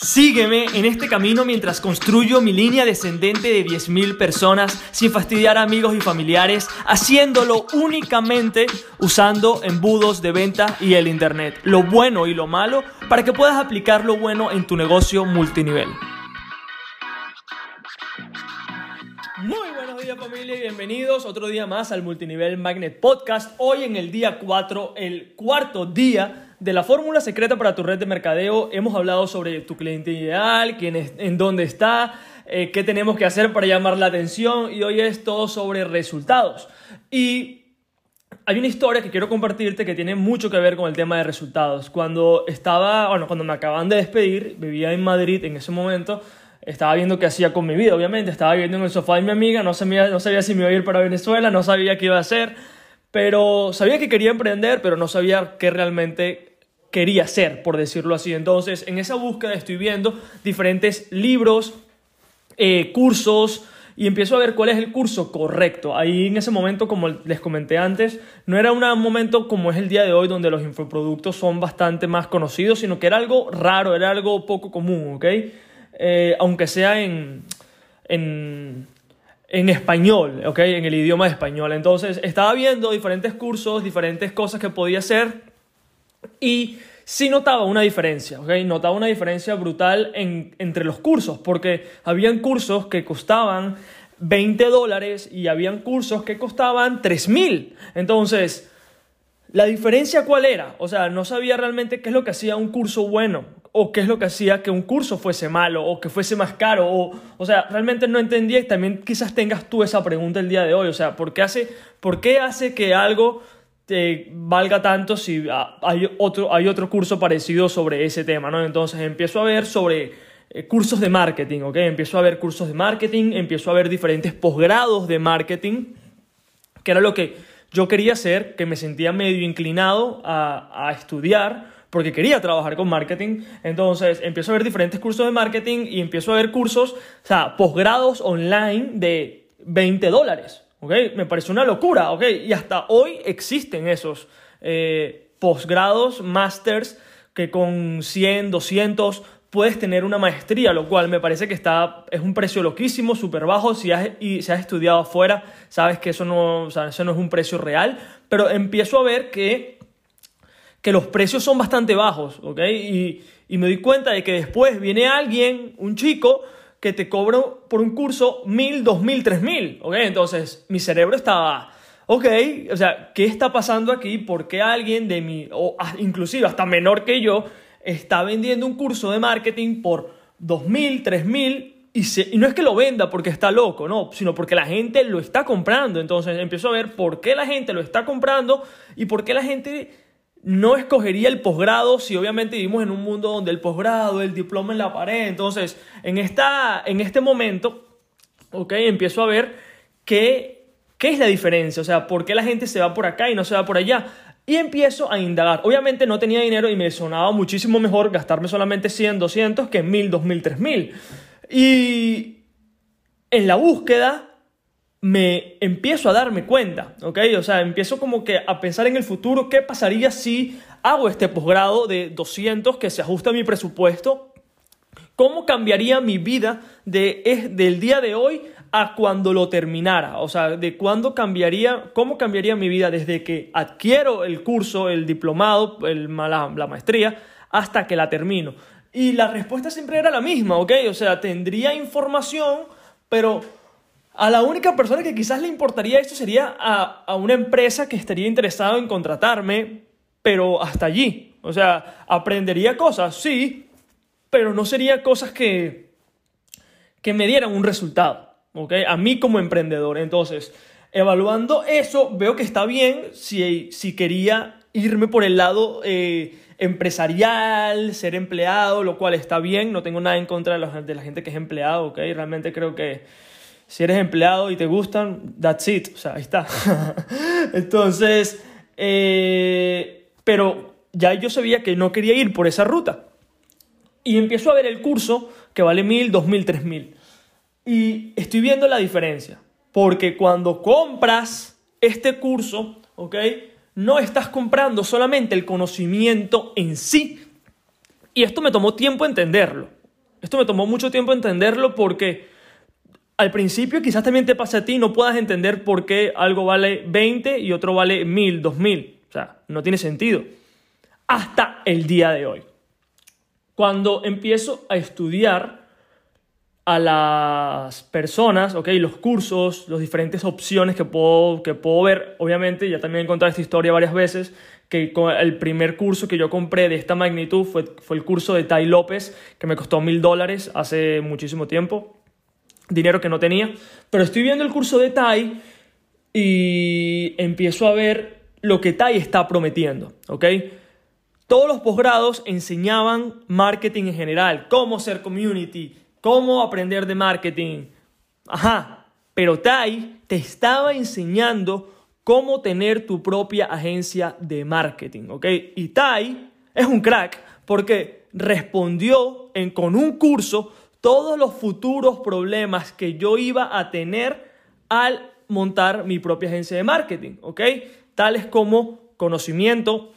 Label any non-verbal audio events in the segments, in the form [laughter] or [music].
Sígueme en este camino mientras construyo mi línea descendente de 10.000 personas sin fastidiar a amigos y familiares, haciéndolo únicamente usando embudos de venta y el Internet, lo bueno y lo malo, para que puedas aplicar lo bueno en tu negocio multinivel. Muy buenos días familia y bienvenidos otro día más al Multinivel Magnet Podcast. Hoy en el día 4, el cuarto día de la fórmula secreta para tu red de mercadeo hemos hablado sobre tu cliente ideal, quién es, en dónde está, eh, qué tenemos que hacer para llamar la atención y hoy es todo sobre resultados. Y hay una historia que quiero compartirte que tiene mucho que ver con el tema de resultados. Cuando estaba, bueno, cuando me acaban de despedir, vivía en Madrid en ese momento, estaba viendo qué hacía con mi vida, obviamente, estaba viviendo en el sofá de mi amiga, no sabía, no sabía si me iba a ir para Venezuela, no sabía qué iba a hacer, pero sabía que quería emprender, pero no sabía qué realmente quería ser, por decirlo así. Entonces, en esa búsqueda estoy viendo diferentes libros, eh, cursos, y empiezo a ver cuál es el curso correcto. Ahí en ese momento, como les comenté antes, no era un momento como es el día de hoy, donde los infoproductos son bastante más conocidos, sino que era algo raro, era algo poco común, ¿ok? Eh, aunque sea en, en, en español, ¿ok? En el idioma español. Entonces, estaba viendo diferentes cursos, diferentes cosas que podía hacer y sí notaba una diferencia, ¿ok? Notaba una diferencia brutal entre los cursos, porque habían cursos que costaban 20 dólares y habían cursos que costaban 3 mil. Entonces, ¿la diferencia cuál era? O sea, no sabía realmente qué es lo que hacía un curso bueno o qué es lo que hacía que un curso fuese malo o que fuese más caro o, o sea, realmente no entendía y también quizás tengas tú esa pregunta el día de hoy, o sea, ¿por qué hace, por qué hace que algo valga tanto si hay otro, hay otro curso parecido sobre ese tema, ¿no? Entonces empiezo a ver sobre eh, cursos de marketing, ¿ok? Empiezo a ver cursos de marketing, empiezo a ver diferentes posgrados de marketing, que era lo que yo quería hacer, que me sentía medio inclinado a, a estudiar, porque quería trabajar con marketing. Entonces empiezo a ver diferentes cursos de marketing y empiezo a ver cursos, o sea, posgrados online de 20 dólares. ¿Ok? Me parece una locura, ¿ok? Y hasta hoy existen esos eh, posgrados, masters, que con 100, 200 puedes tener una maestría, lo cual me parece que está, es un precio loquísimo, súper bajo. Si has, y, si has estudiado afuera, sabes que eso no, eso no es un precio real, pero empiezo a ver que, que los precios son bastante bajos, ¿ok? Y, y me doy cuenta de que después viene alguien, un chico, que te cobro por un curso mil, dos mil, tres mil, ¿ok? Entonces mi cerebro estaba, ok, o sea, ¿qué está pasando aquí? ¿Por qué alguien de mi, o inclusive hasta menor que yo, está vendiendo un curso de marketing por dos mil, tres mil? Y, y no es que lo venda porque está loco, no, sino porque la gente lo está comprando. Entonces empiezo a ver por qué la gente lo está comprando y por qué la gente no escogería el posgrado si obviamente vivimos en un mundo donde el posgrado, el diploma en la pared. Entonces, en, esta, en este momento, ok, empiezo a ver qué, qué es la diferencia, o sea, por qué la gente se va por acá y no se va por allá. Y empiezo a indagar. Obviamente no tenía dinero y me sonaba muchísimo mejor gastarme solamente 100, 200 que 1000, 2000, 3000. Y en la búsqueda me empiezo a darme cuenta, ¿ok? O sea, empiezo como que a pensar en el futuro, ¿qué pasaría si hago este posgrado de 200 que se ajusta a mi presupuesto? ¿Cómo cambiaría mi vida de, del día de hoy a cuando lo terminara? O sea, de cuándo cambiaría, cómo cambiaría mi vida desde que adquiero el curso, el diplomado, el, la, la maestría, hasta que la termino. Y la respuesta siempre era la misma, ¿ok? O sea, tendría información, pero a la única persona que quizás le importaría esto sería a, una empresa que estaría interesada en contratarme, pero hasta allí. O sea, aprendería cosas, sí, pero no sería cosas que, que me dieran un resultado, ¿ok? A mí como emprendedor. Entonces, evaluando eso, veo que está bien si, si quería irme por el lado eh, empresarial, ser empleado, lo cual está bien, no tengo nada en contra de, de la gente que es empleado, ¿ok? Realmente creo que si eres empleado y te gustan, that's it. O sea, ahí está. [laughs] Entonces, eh, pero ya yo sabía que no quería ir por esa ruta. Y empiezo a ver el curso que vale mil, dos mil, tres mil. Y estoy viendo la diferencia. Porque cuando compras este curso, ¿ok? No estás comprando solamente el conocimiento en sí. Y esto me tomó tiempo entenderlo. Esto me tomó mucho tiempo entenderlo porque al principio quizás también te pase a ti, no puedas entender por qué algo vale 20 y otro vale 1000, 2000. O sea, no tiene sentido. Hasta el día de hoy. Cuando empiezo a estudiar a las personas, ok, los cursos, las diferentes opciones que puedo, que puedo ver, obviamente, ya también he contado esta historia varias veces, que el primer curso que yo compré de esta magnitud fue, fue el curso de Tai López, que me costó mil dólares hace muchísimo tiempo, dinero que no tenía, pero estoy viendo el curso de Tai y empiezo a ver lo que Tai está prometiendo, ¿ok? Todos los posgrados enseñaban marketing en general, cómo ser community, cómo aprender de marketing. Ajá, pero Tai te estaba enseñando cómo tener tu propia agencia de marketing, ¿ok? Y Tai es un crack porque respondió en, con un curso todos los futuros problemas que yo iba a tener al montar mi propia agencia de marketing, ¿ok? Tales como conocimiento,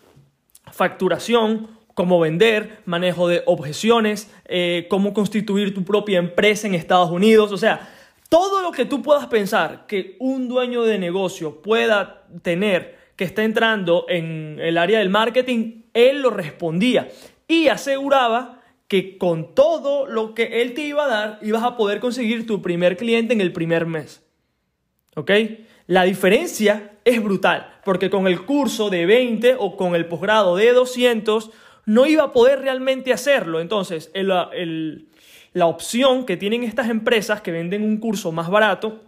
facturación, cómo vender, manejo de objeciones, eh, cómo constituir tu propia empresa en Estados Unidos, o sea, todo lo que tú puedas pensar que un dueño de negocio pueda tener que está entrando en el área del marketing, él lo respondía y aseguraba que con todo lo que él te iba a dar, ibas a poder conseguir tu primer cliente en el primer mes. ¿Ok? La diferencia es brutal, porque con el curso de 20 o con el posgrado de 200, no iba a poder realmente hacerlo. Entonces, el, la opción que tienen estas empresas que venden un curso más barato,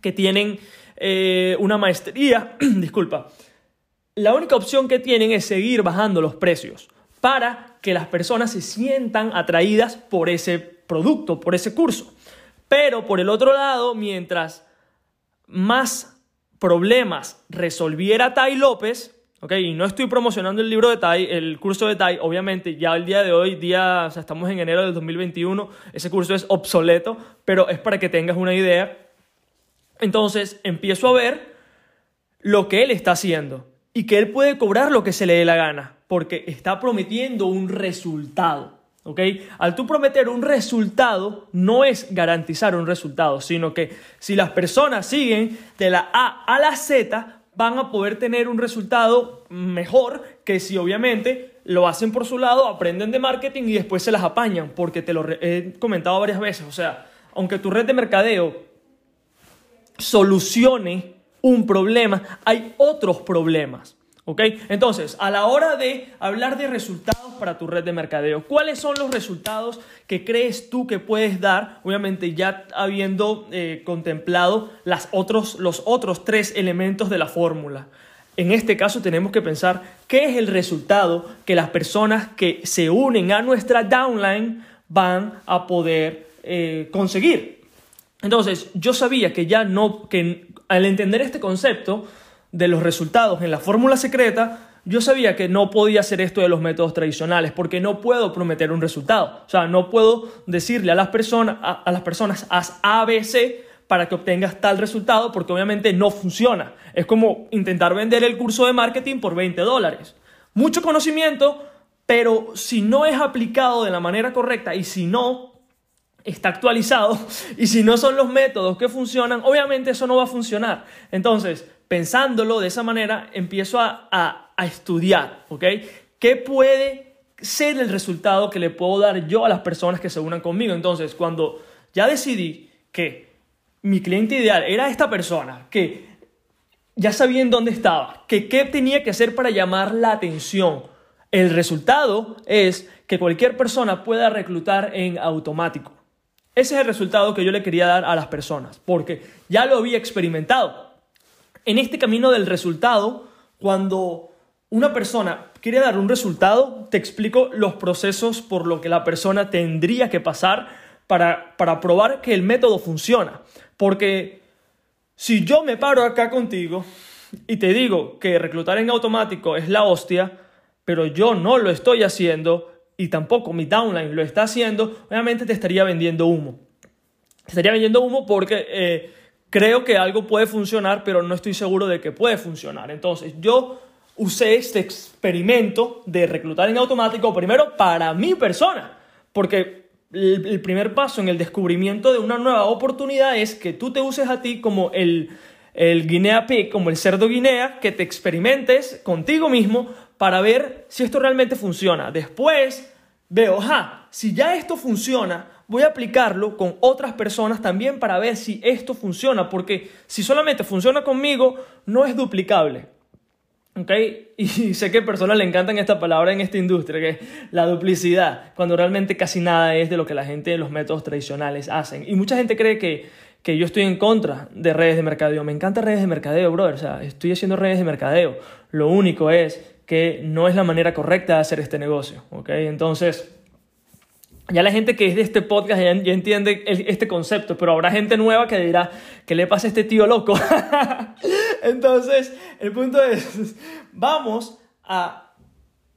que tienen eh, una maestría, [clears throat] disculpa, la única opción que tienen es seguir bajando los precios para que las personas se sientan atraídas por ese producto, por ese curso. Pero por el otro lado, mientras más problemas resolviera Tai López, y no estoy promocionando el libro de Tai, el curso de Tai, obviamente ya el día de hoy, día, o estamos en enero del 2021, ese curso es obsoleto, pero es para que tengas una idea. Entonces empiezo a ver lo que él está haciendo y que él puede cobrar lo que se le dé la gana, porque está prometiendo un resultado. ¿ok? Al tú prometer un resultado, no es garantizar un resultado, sino que si las personas siguen de la A a la Z, van a poder tener un resultado mejor que si obviamente lo hacen por su lado, aprenden de marketing y después se las apañan, porque te lo he comentado varias veces, o sea, aunque tu red de mercadeo solucione un problema, hay otros problemas. ¿Ok? Entonces, a la hora de hablar de resultados para tu red de mercadeo, ¿cuáles son los resultados que crees tú que puedes dar? Obviamente ya habiendo eh, contemplado las otros, los otros tres elementos de la fórmula. En este caso tenemos que pensar qué es el resultado que las personas que se unen a nuestra downline van a poder eh, conseguir. Entonces, yo sabía que ya no, que al entender este concepto, de los resultados en la fórmula secreta, yo sabía que no podía hacer esto de los métodos tradicionales porque no puedo prometer un resultado. O sea, no puedo decirle a las personas, a, las personas haz ABC para que obtengas tal resultado porque obviamente no funciona. Es como intentar vender el curso de marketing por 20 dólares. Mucho conocimiento, pero si no es aplicado de la manera correcta y si no está actualizado [laughs] y si no son los métodos que funcionan, obviamente eso no va a funcionar. Entonces, pensándolo de esa manera, empiezo a, estudiar, ¿ok? ¿Qué puede ser el resultado que le puedo dar yo a las personas que se unan conmigo? Entonces, cuando ya decidí que mi cliente ideal era esta persona, que ya sabía en dónde estaba, que qué tenía que hacer para llamar la atención, el resultado es que cualquier persona pueda reclutar en automático. Ese es el resultado que yo le quería dar a las personas, porque ya lo había experimentado. En este camino del resultado, cuando una persona quiere dar un resultado, te explico los procesos por lo que la persona tendría que pasar para, para probar que el método funciona. Porque si yo me paro acá contigo y te digo que reclutar en automático es la hostia, pero yo no lo estoy haciendo y tampoco mi downline lo está haciendo, obviamente te estaría vendiendo humo. Te estaría vendiendo humo porque eh, creo que algo puede funcionar, pero no estoy seguro de que puede funcionar. Entonces, yo usé este experimento de reclutar en automático primero para mi persona, porque el, primer paso en el descubrimiento de una nueva oportunidad es que tú te uses a ti como el, el guinea pig, como el cerdo guinea, que te experimentes contigo mismo para ver si esto realmente funciona. Después veo, ja, si ya esto funciona, voy a aplicarlo con otras personas también para ver si esto funciona, porque si solamente funciona conmigo, no es duplicable. ¿Ok? Y [laughs] sé que a personas le encantan esta palabra en esta industria, que es la duplicidad, cuando realmente casi nada es de lo que la gente de los métodos tradicionales hacen. Y mucha gente cree que, que yo estoy en contra de redes de mercadeo. Me encantan redes de mercadeo, brother. O sea, estoy haciendo redes de mercadeo. Lo único es que no es la manera correcta de hacer este negocio. ¿Ok? Entonces ya la gente que es de este podcast ya, entiende este concepto, pero habrá gente nueva que dirá, ¿qué le pasa a este tío loco? [laughs] Entonces, el punto es, vamos a,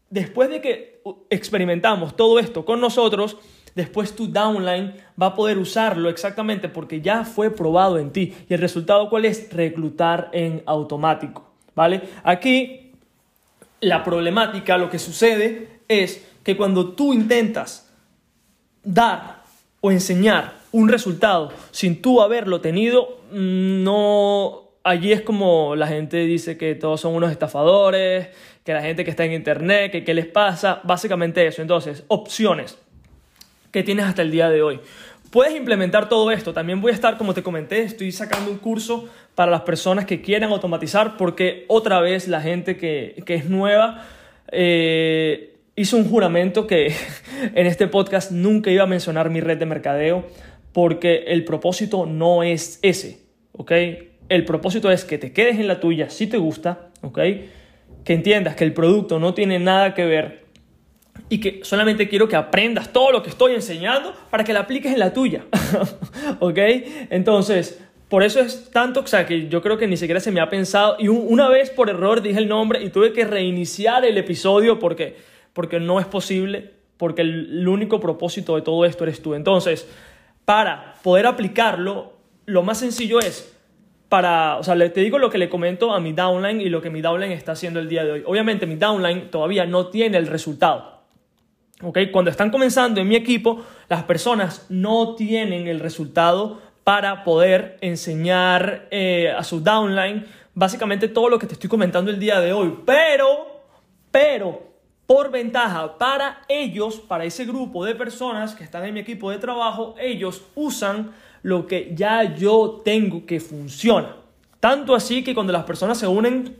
después de que experimentamos todo esto con nosotros, después tu downline va a poder usarlo exactamente porque ya fue probado en ti. ¿Y el resultado cuál es? Reclutar en automático, ¿vale? Aquí, la problemática, lo que sucede es que cuando tú intentas dar o enseñar un resultado sin tú haberlo tenido, mm, no, allí es como la gente dice que todos son unos estafadores, que la gente que está en internet, que qué les pasa, básicamente eso. Entonces, opciones que tienes hasta el día de hoy. Puedes implementar todo esto. También voy a estar, como te comenté, estoy sacando un curso para las personas que quieran automatizar porque otra vez la gente que, que es nueva... Eh, hice un juramento que [laughs] en este podcast nunca iba a mencionar mi red de mercadeo porque el propósito no es ese, ¿ok? El propósito es que te quedes en la tuya si te gusta, ¿ok? Que entiendas que el producto no tiene nada que ver y que solamente quiero que aprendas todo lo que estoy enseñando para que la apliques en la tuya, [laughs] ¿ok? Entonces, por eso es tanto, o sea, que yo creo que ni siquiera se me ha pensado y una vez por error dije el nombre y tuve que reiniciar el episodio porque porque no es posible, porque el, único propósito de todo esto eres tú. Entonces, para poder aplicarlo, lo más sencillo es, para, o sea, te digo lo que le comento a mi downline y lo que mi downline está haciendo el día de hoy. Obviamente mi downline todavía no tiene el resultado. ¿Okay? Cuando están comenzando en mi equipo, las personas no tienen el resultado para poder enseñar eh, a su downline básicamente todo lo que te estoy comentando el día de hoy. Pero, pero, por ventaja para ellos, para ese grupo de personas que están en mi equipo de trabajo, ellos usan lo que ya yo tengo que funciona. Tanto así que cuando las personas se unen,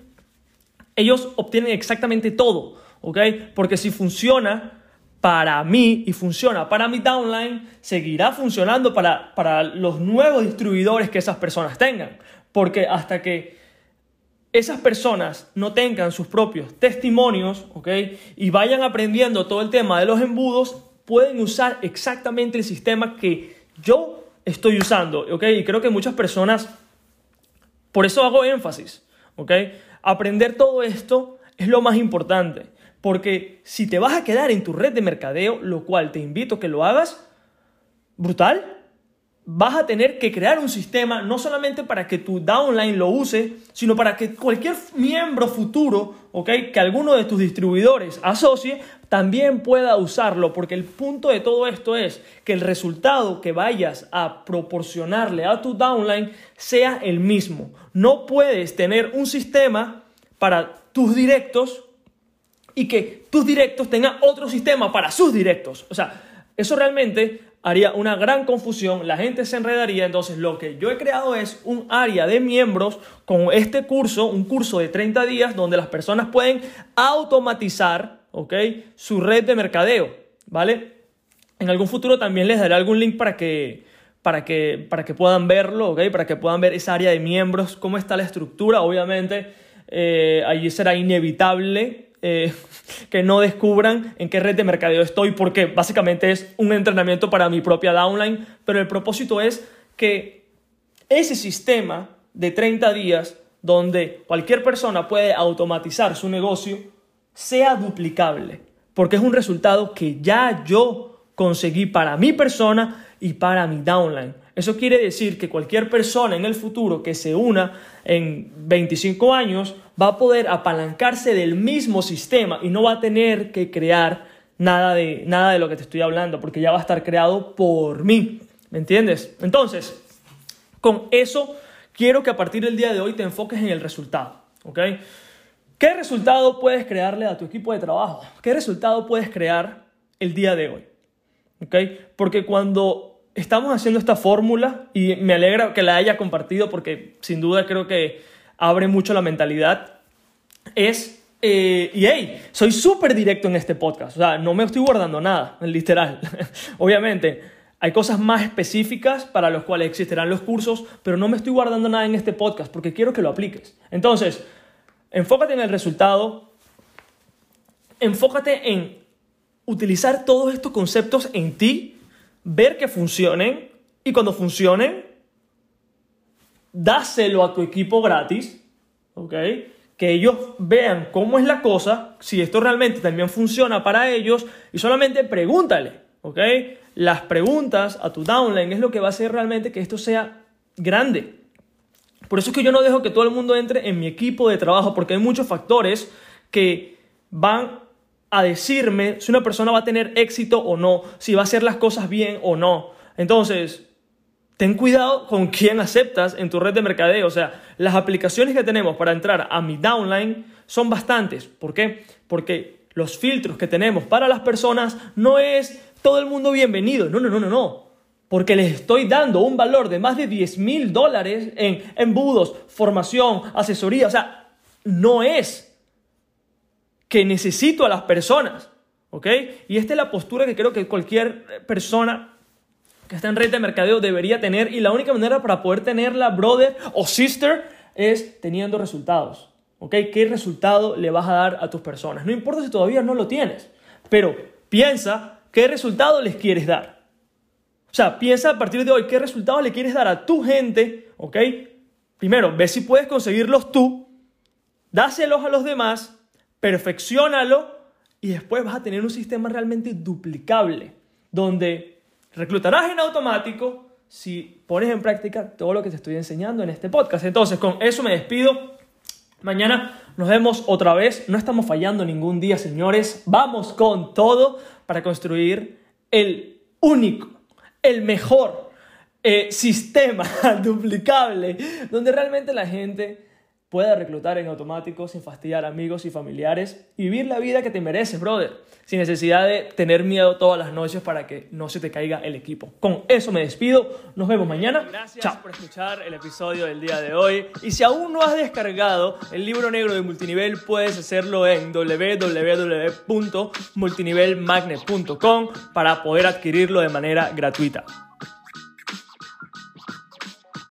ellos obtienen exactamente todo, ¿ok? Porque si funciona para mí y funciona para mi downline, seguirá funcionando para, para los nuevos distribuidores que esas personas tengan. Porque hasta que esas personas no tengan sus propios testimonios, ¿ok? Y vayan aprendiendo todo el tema de los embudos, pueden usar exactamente el sistema que yo estoy usando, ¿ok? Y creo que muchas personas, por eso hago énfasis, ¿ok? Aprender todo esto es lo más importante, porque si te vas a quedar en tu red de mercadeo, lo cual te invito a que lo hagas, brutal, vas a tener que crear un sistema no solamente para que tu downline lo use, sino para que cualquier miembro futuro, ¿okay? que alguno de tus distribuidores asocie, también pueda usarlo, porque el punto de todo esto es que el resultado que vayas a proporcionarle a tu downline sea el mismo. No puedes tener un sistema para tus directos y que tus directos tengan otro sistema para sus directos. O sea, eso realmente haría una gran confusión, la gente se enredaría, entonces lo que yo he creado es un área de miembros con este curso, un curso de 30 días donde las personas pueden automatizar, ¿ok? Su red de mercadeo, ¿vale? En algún futuro también les daré algún link para que, para que, para que puedan verlo, ¿ok? Para que puedan ver esa área de miembros, cómo está la estructura, obviamente eh, allí será inevitable eh, que no descubran en qué red de mercadeo estoy, porque básicamente es un entrenamiento para mi propia downline, pero el propósito es que ese sistema de 30 días, donde cualquier persona puede automatizar su negocio, sea duplicable, porque es un resultado que ya yo conseguí para mi persona y para mi downline. Eso quiere decir que cualquier persona en el futuro que se una en 25 años va a poder apalancarse del mismo sistema y no va a tener que crear nada de, nada de lo que te estoy hablando, porque ya va a estar creado por mí. ¿Me entiendes? Entonces, con eso quiero que a partir del día de hoy te enfoques en el resultado. ¿Ok? ¿Qué resultado puedes crearle a tu equipo de trabajo? ¿Qué resultado puedes crear el día de hoy? ¿Ok? Porque cuando estamos haciendo esta fórmula, y me alegra que la haya compartido porque sin duda creo que abre mucho la mentalidad, es eh, y hey, soy súper directo en este podcast, o sea, no me estoy guardando nada, [laughs] literal. Obviamente, hay cosas más específicas para las cuales existirán los cursos, pero no me estoy guardando nada en este podcast porque quiero que lo apliques. Entonces, enfócate en el resultado, enfócate en utilizar todos estos conceptos en ti, ver que funcionen y cuando funcionen, dáselo a tu equipo gratis, ¿ok? que ellos vean cómo es la cosa, si esto realmente también funciona para ellos y solamente pregúntale, ¿ok? Las preguntas a tu downline es lo que va a hacer realmente que esto sea grande. Por eso es que yo no dejo que todo el mundo entre en mi equipo de trabajo porque hay muchos factores que van a decirme si una persona va a tener éxito o no, si va a hacer las cosas bien o no. Entonces, ten cuidado con quién aceptas en tu red de mercadeo. O sea, las aplicaciones que tenemos para entrar a mi downline son bastantes. ¿Por qué? Porque los filtros que tenemos para las personas no es todo el mundo bienvenido. No, no, no, no, no. Porque les estoy dando un valor de más de 10 mil dólares en embudos, formación, asesoría. O sea, no es que necesito a las personas. ¿Ok? Y esta es la postura que creo que cualquier persona que está en red de mercadeo debería tener y la única manera para poder tenerla, brother o sister, es teniendo resultados. ¿Ok? ¿Qué resultado le vas a dar a tus personas? No importa si todavía no lo tienes, pero piensa qué resultado les quieres dar. O sea, piensa a partir de hoy qué resultado le quieres dar a tu gente, ¿ok? Primero, ve si puedes conseguirlos tú, dáselos a los demás, perfeccionalo y después vas a tener un sistema realmente duplicable, donde Reclutarás en automático si pones en práctica todo lo que te estoy enseñando en este podcast. Entonces, con eso me despido. Mañana nos vemos otra vez. No estamos fallando ningún día, señores. Vamos con todo para construir el único, el mejor eh, sistema [laughs] duplicable, donde realmente la gente pueda reclutar en automático sin fastidiar amigos y familiares y vivir la vida que te mereces, brother, sin necesidad de tener miedo todas las noches para que no se te caiga el equipo. Con eso me despido, nos vemos mañana. Gracias por escuchar el episodio del día de hoy y si aún no has descargado el libro negro de multinivel, puedes hacerlo en www.multinivelmagnet.com para poder adquirirlo de manera gratuita.